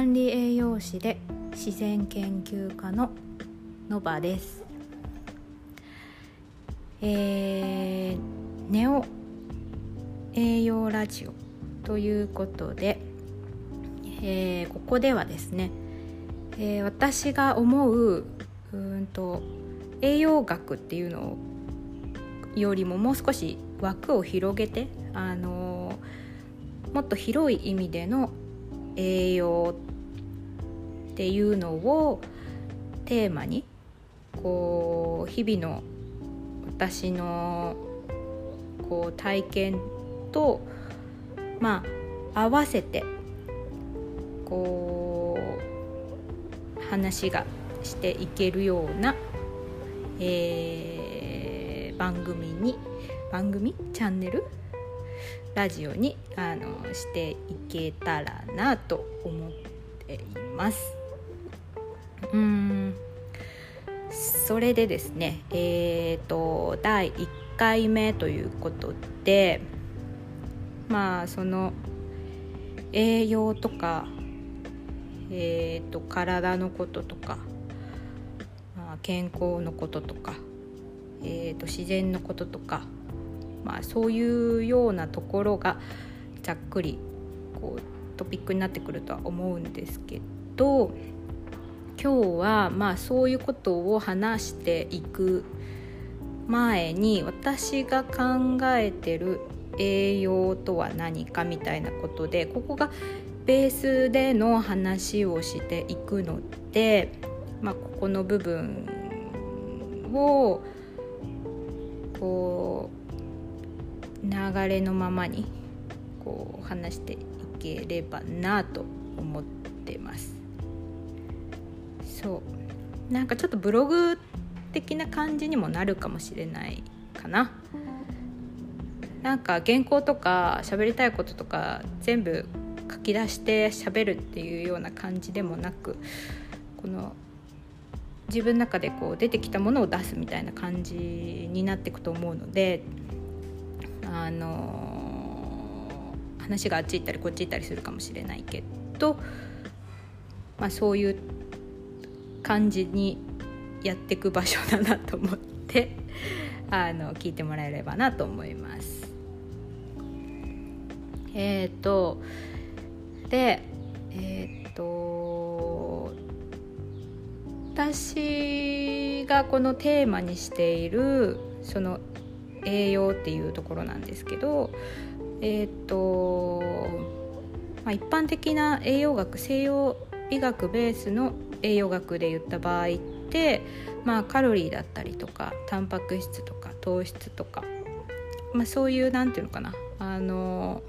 管理栄養士で自然研究家のノバです。えー、ネオ栄養ラジオということで、えー、ここではですね、えー、私が思ううんと栄養学っていうのよりももう少し枠を広げて、あのもっと広い意味での栄養っていうのをテーマにこう日々の私のこう体験とまあ合わせてこう話がしていけるような、えー、番組に番組？チャンネル？ラジオにあのしていけたらなと思っています。うん。それでですねえっ、ー、と第1回目ということでまあその栄養とかえーと、体のこととか、まあ、健康のこととか、えーと自然のこととかまあ、そういうようなところがざっくりこうトピックになってくるとは思うんですけど今日はまあそういうことを話していく前に私が考えてる栄養とは何かみたいなことでここがベースでの話をしていくので、まあ、ここの部分をこう流れのままにこう話していければなと思ってます。そう。なんかちょっとブログ的な感じにもなるかもしれないかな。なんか原稿とか喋りたいこととか全部書き出して喋るっていうような感じでもなくこの自分の中でこう出てきたものを出すみたいな感じになっていくと思うのであの話があっち行ったりこっち行ったりするかもしれないけど、まあ、そういう感じにやっていく場所だなと思ってあの聞いてもらえればなと思います。えっ、ー、とでえっ、ー、と私がこのテーマにしているその栄養っていうところなんですけどえっ、と、まあ、一般的な栄養学西洋医学ベースの栄養学で言った場合って、まあ、カロリーだったりとかタンパク質とか糖質とか、まあ、そういう何て言うのかなあの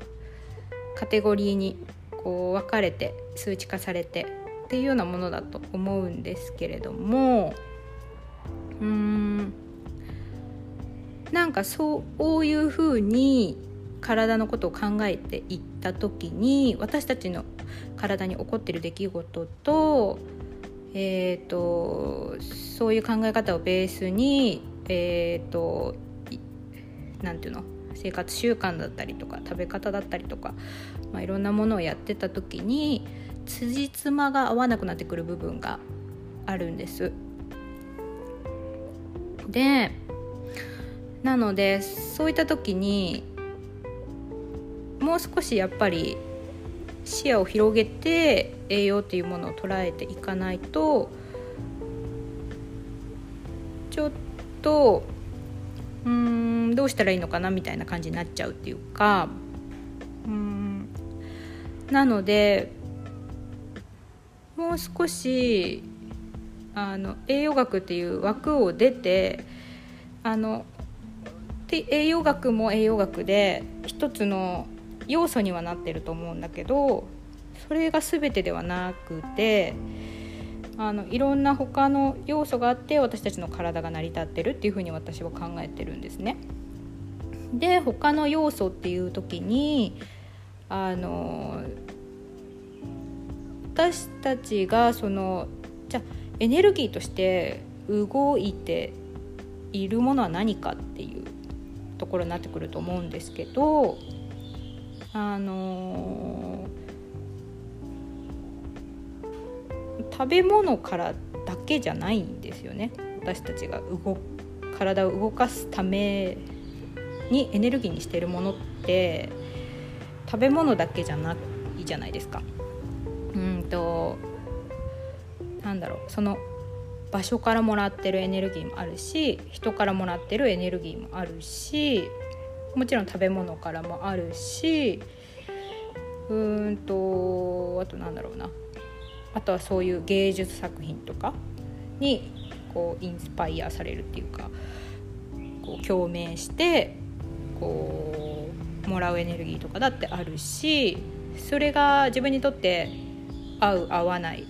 カテゴリーにこう分かれて数値化されてっていうようなものだと思うんですけれどもうんなんかそういうふうに体のことを考えていった時に私たちの体に起こってる出来事と,、えーと、そういう考え方をベースに、えーと、なんていうの？生活習慣だったりとか食べ方だったりとか、まあ、いろんなものをやってた時に辻褄が合わなくなってくる部分があるんです。でなのでそういった時にもう少しやっぱり視野を広げて栄養っていうものを捉えていかないとちょっとうんどうしたらいいのかなみたいな感じになっちゃうっていうかうんなのでもう少しあの栄養学っていう枠を出てあので栄養学も栄養学で一つの要素にはなってると思うんだけどそれが全てではなくてあのいろんな他の要素があって私たちの体が成り立ってるっていうふうに私は考えてるんですね。で他の要素っていう時にあの私たちがそのじゃエネルギーとして動いているものは何かっていうところになってくると思うんですけどあの食べ物からだけじゃないんですよね私たちが動体を動かすためにエネルギーにしてるものって食べ物だけじゃないじゃないですか。うんとなんだろうその場所からもらってるエネルギーもあるし人からもらってるエネルギーもあるしもちろん食べ物からもあるしうーんとあとなんだろうな。あとはそういう芸術作品とかにこうインスパイアされるっていうかこう共鳴してこうもらうエネルギーとかだってあるしそれが自分にとって合う合わない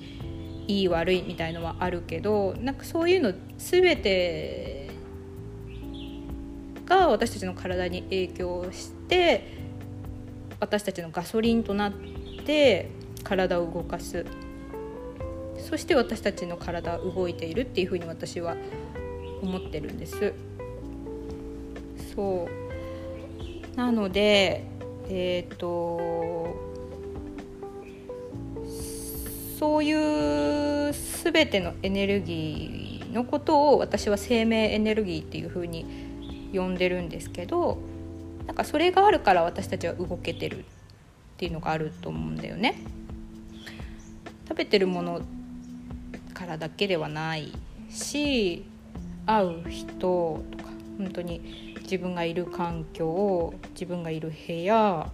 いい悪いみたいのはあるけどなんかそういうの全てが私たちの体に影響して私たちのガソリンとなって体を動かす。そして私たちの体は動いているっていうふうに私は思ってるんです。そう。なのでえっ、ー、とそういう全てのエネルギーのことを私は生命エネルギーっていうふうに呼んでるんですけどなんかそれがあるから私たちは動けてるっていうのがあると思うんだよね。食べてるものからだけではないし会う人とか本当に自分がいる環境自分がいる部屋、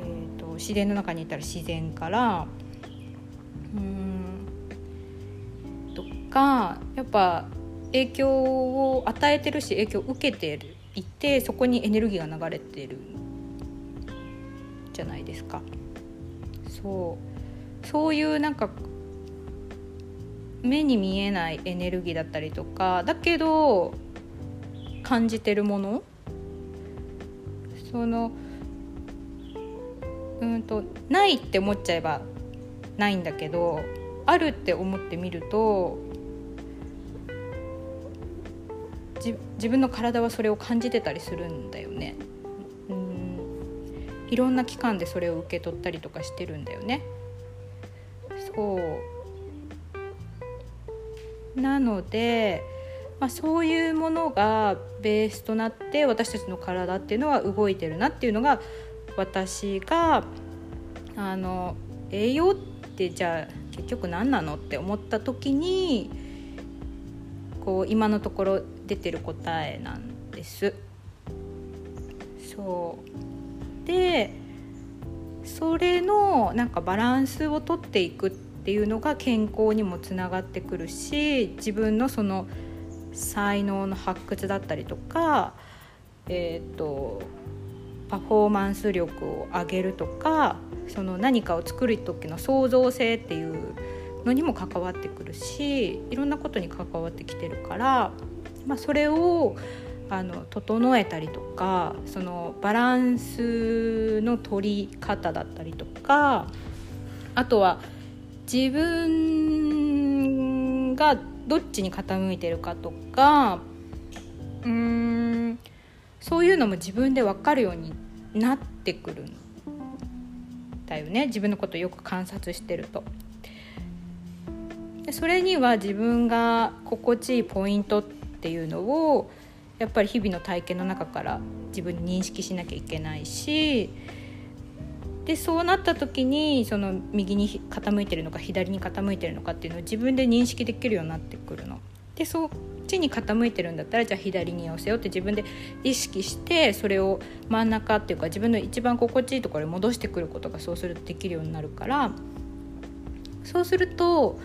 えーと、自然の中にいたら自然からうんとかやっぱ影響を与えてるし影響を受けていてそこにエネルギーが流れてるじゃないですか。そうそういうなんか目に見えないエネルギーだったりとかだけど感じてるものそのうんとないって思っちゃえばないんだけどあるって思ってみると自分の体はそれを感じてたりするんだよね。うんいろんな期間でそれを受け取ったりとかしてるんだよね。そうなので、まあ、そういうものがベースとなって私たちの体っていうのは動いてるなっていうのが私があの栄養ってじゃあ結局何なのって思った時にこう今のところ出てる答えなんです。そうでそれのなんかバランスをとっていくっていうのが健康にもつながってくるし自分のその才能の発掘だったりとか、えーと、パフォーマンス力を上げるとかその何かを作る時の創造性っていうのにも関わってくるしいろんなことに関わってきてるから、まあ、それをあの整えたりとかそのバランスの取り方だったりとかあとは自分がどっちに傾いてるかとかうーんそういうのも自分で分かるようになってくるんだよね自分のことをよく観察してると。それには自分が心地いいポイントってていうのをやっぱり日々の体験の中から自分に認識しなきゃいけないしでそうなった時にその右に傾いてるのか左に傾いてるのかっていうのを自分で認識できるようになってくるの。でそっちに傾いてるんだったらじゃあ左に寄せようって自分で意識してそれを真ん中っていうか自分の一番心地いいところに戻してくることがそうするとできるようになるからそうすると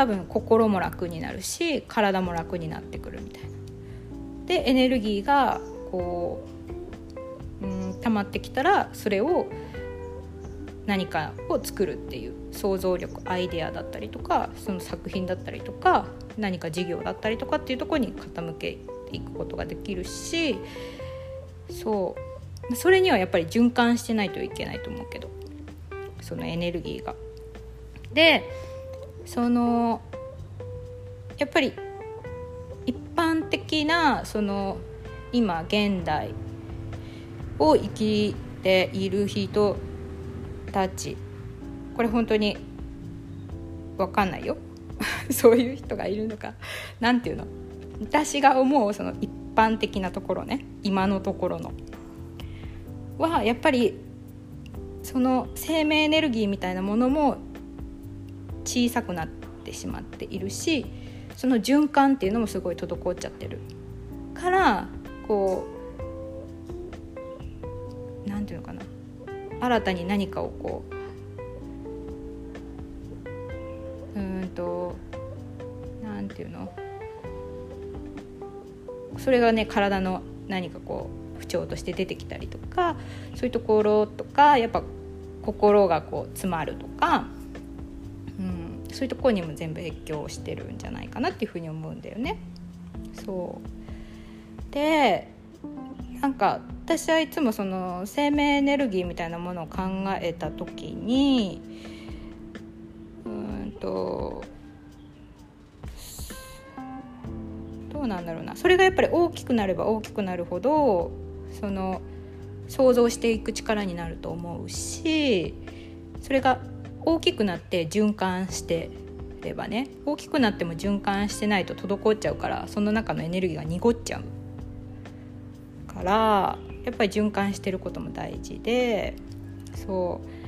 多分心も楽になるし体も楽になってくるみたいな。でエネルギーがこううん溜まってきたらそれを何かを作るっていう想像力アイデアだったりとかその作品だったりとか何か事業だったりとかっていうとこに傾けていくことができるしそうそれにはやっぱり循環してないといけないと思うけどそのエネルギーが。でそのやっぱり一般的なその今現代を生きている人たちこれ本当に分かんないよ。そういう人がいるのか。何て言うの。私が思うその一般的なところね。今のところの。はやっぱりその生命エネルギーみたいなものも小さくなってしまっているしその循環っていうのもすごい滞っちゃってる。からこう何て言うのかな。新たに何かをこううんと何て言うの。それがね体の何かこう不調として出てきたりとかそういうところとかやっぱ心がこう詰まるとか、そういうところにも全部影響してるんじゃないかなっていうふうに思うんだよね。そうでなんか私はいつもその生命エネルギーみたいなものを考えた時にうんとどうなんだろうなそれがやっぱり大きくなれば大きくなるほどその想像していく力になると思うしそれが大きくなって循環してればね大きくなっても循環してないと滞っちゃうからその中のエネルギーが濁っちゃうからやっぱり循環してることも大事でそう。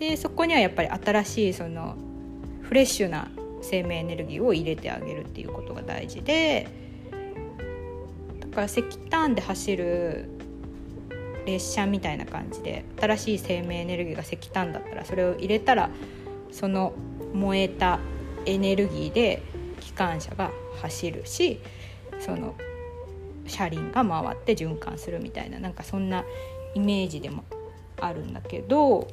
でそこにはやっぱり新しいそのフレッシュな生命エネルギーを入れてあげるっていうことが大事でだから石炭で走る列車みたいな感じで新しい生命エネルギーが石炭だったらそれを入れたらその燃えたエネルギーで機関車が走るしその車輪が回って循環するみたいななんかそんなイメージでもあるんだけど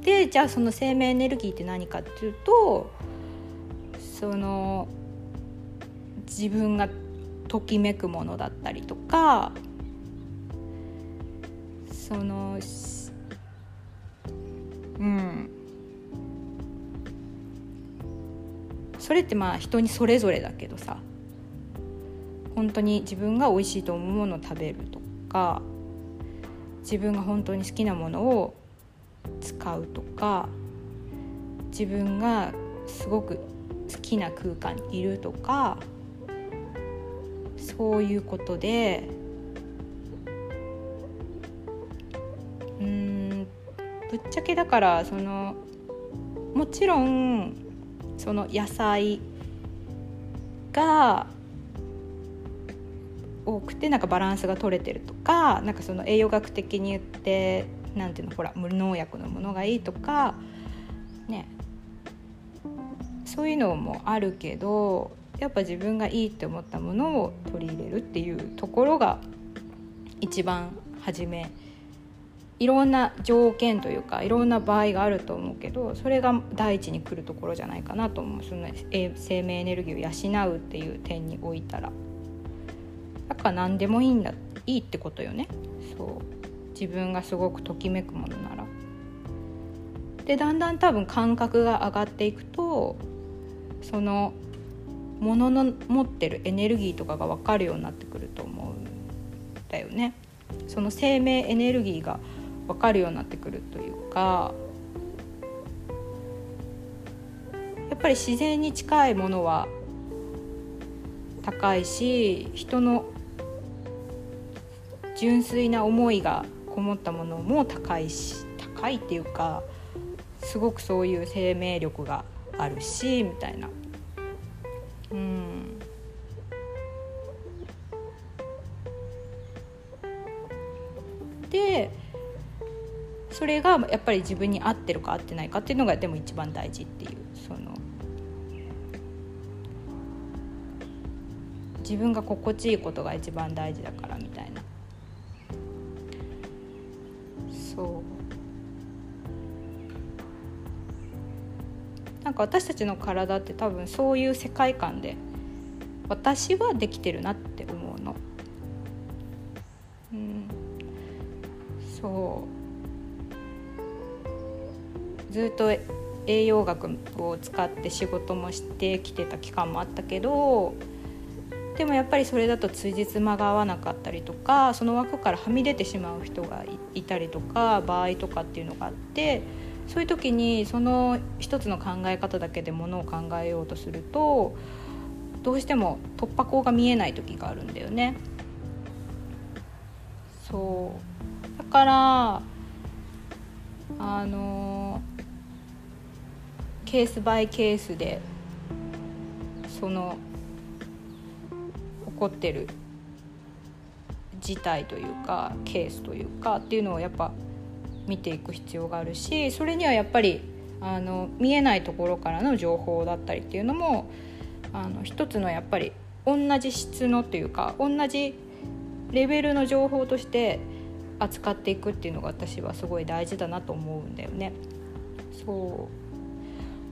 でじゃあその生命エネルギーって何かっていうとその自分がときめくものだったりとかそのうん。それってまあ人にそれぞれだけどさ本当に自分が美味しいと思うものを食べるとか自分が本当に好きなものを使うとか自分がすごく好きな空間にいるとかそういうことでぶっちゃけだからそのもちろんその野菜が多くてなんかバランスが取れてるとかなんかその栄養学的に言ってなんていうのほら無農薬のものがいいとかね。そういうのもあるけどやっぱ自分がいいって思ったものを取り入れるっていうところが一番初めいろんな条件というかいろんな場合があると思うけどそれが第一に来るところじゃないかなと思うその生命エネルギーを養うっていう点においたらだから何でもいいんだいいってことよねそう自分がすごくときめくものなら。でだんだん多分感覚が上がっていくとそのものの持ってるエネルギーとかが分かるようになってくると思うんだよね。その生命エネルギーが分かるようになってくるというかやっぱり自然に近いものは高いし人の純粋な思いがこもったものも高いし高いっていうかすごくそういう生命力があるしみたいな。それがやっぱり自分に合ってるか合ってないかっていうのがでも一番大事っていうその自分が心地いいことが一番大事だからみたいな。そう。なんか私たちの体って多分そういう世界観で私はできてるなって思うの。うん、そう。ずっと栄養学を使って仕事もしてきてた期間もあったけどでもやっぱりそれだとつじつまが合わなかったりとかその枠からはみ出てしまう人がいたりとか場合とかっていうのがあってそういう時にその一つの考え方だけでものを考えようとするとどうしても突破口が見えない時があるんだよね。そうだからあのケースバイケースでその起こってる事態というかケースというかっていうのをやっぱ見ていく必要があるしそれにはやっぱりあの見えないところからの情報だったりっていうのもあの一つのやっぱり同じ質のっていうか同じレベルの情報として扱っていくっていうのが私はすごい大事だなと思うんだよね。そう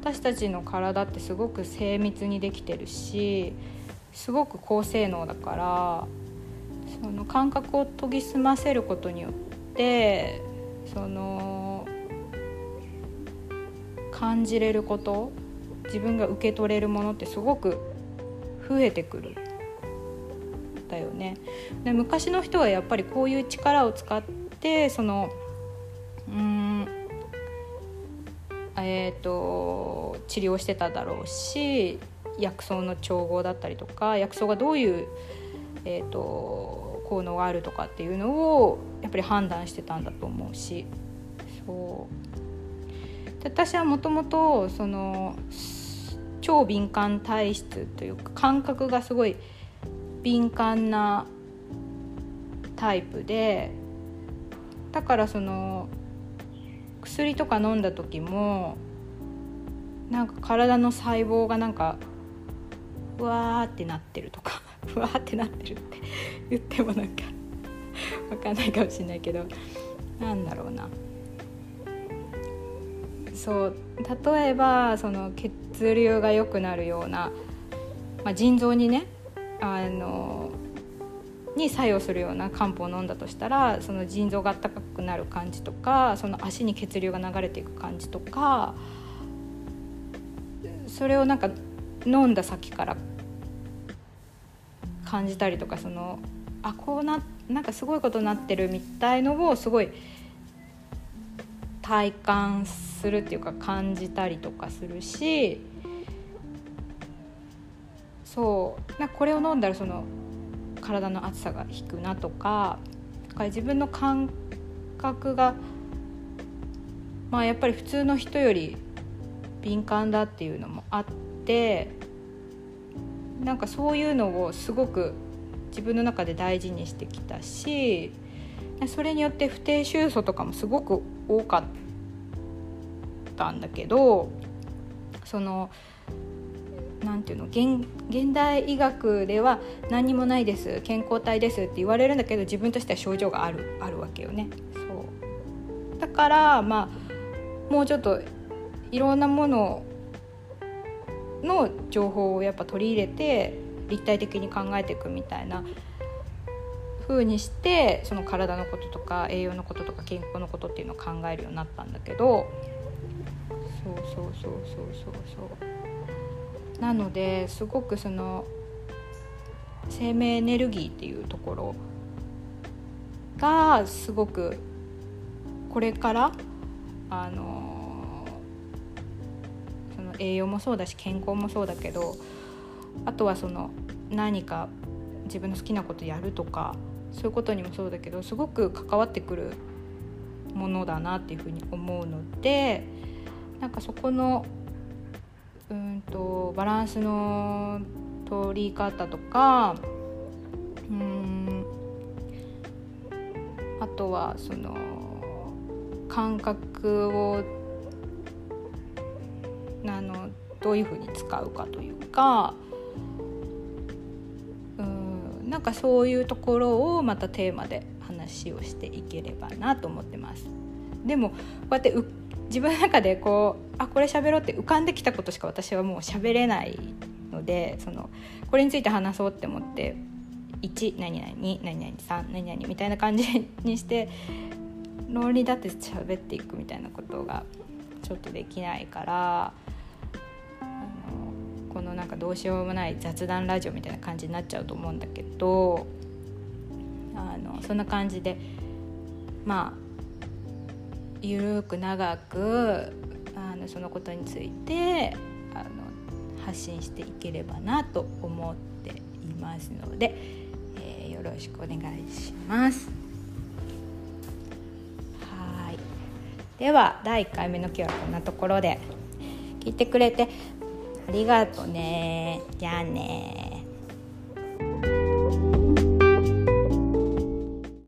私たちの体ってすごく精密にできてるしすごく高性能だからその感覚を研ぎ澄ませることによってその感じれること自分が受け取れるものってすごく増えてくるだよね。で昔の人はやっぱりこういう力を使ってそのうんえーと、治療してただろうし薬草の調合だったりとか薬草がどういう、えーと効能があるとかっていうのをやっぱり判断してたんだと思うし。そう。私はもともとその超敏感体質というか感覚がすごい敏感なタイプでだからその薬とか飲んだ時もなんか体の細胞がなんかうわーってなってるとか ふわってなってるって言ってもなんか分かんないかもしれないけどなんだろうな。そう例えばその血流が良くなるような、まあ、腎臓にねあのに作用するような漢方を飲んだとしたらその腎臓が温かくなる感じとかその足に血流が流れていく感じとかそれをなんか飲んだ先から感じたりとかそのあこうななんかすごいことになってるみたいのをすごい体感するっていうか感じたりとかするしそうなこれを飲んだらその体の熱さが引くなとかだか自分の感覚がまあやっぱり普通の人より敏感だっていうのもあってなんかそういうのをすごく自分の中で大事にしてきたしそれによって不定収素とかもすごく多かったんだけどそのて言うの現現代医学では何にもないです健康体ですって言われるんだけど自分としては症状があるあるわけよね。そうだからまあもうちょっといろんなものの情報をやっぱ取り入れて立体的に考えていくみたいな風にしてその体のこととか栄養のこととか健康のことっていうのを考えるようになったんだけどそうそうそうそうそうそうなのですごくその生命エネルギーっていうところがすごくこれからあのその栄養もそうだし健康もそうだけどあとはその何か自分の好きなことやるとかそういうことにもそうだけどすごく関わってくるものだなっていうふうに思うのでなんかそこのとバランスの取り方とかうんあとはその感覚をあのどういうふうに使うかというかうんなんかそういうところをまたテーマで話をしていければなと思ってます。でもこうやって自分の中でこうあこれ喋ろうって浮かんできたことしか私はもう喋れないのでそのこれについて話そうって思って1何々2何々3何々みたいな感じにして論理だって喋っていくみたいなことがちょっとできないからこのなんかどうしようもない雑談ラジオみたいな感じになっちゃうと思うんだけどあのそんな感じでまあゆるく長くあのそのことについてあの発信していければなと思っていますので、えー、よろしくお願いします。はい。では第1回目の今日はこんなところで。聞いてくれてありがとうね。じゃあね。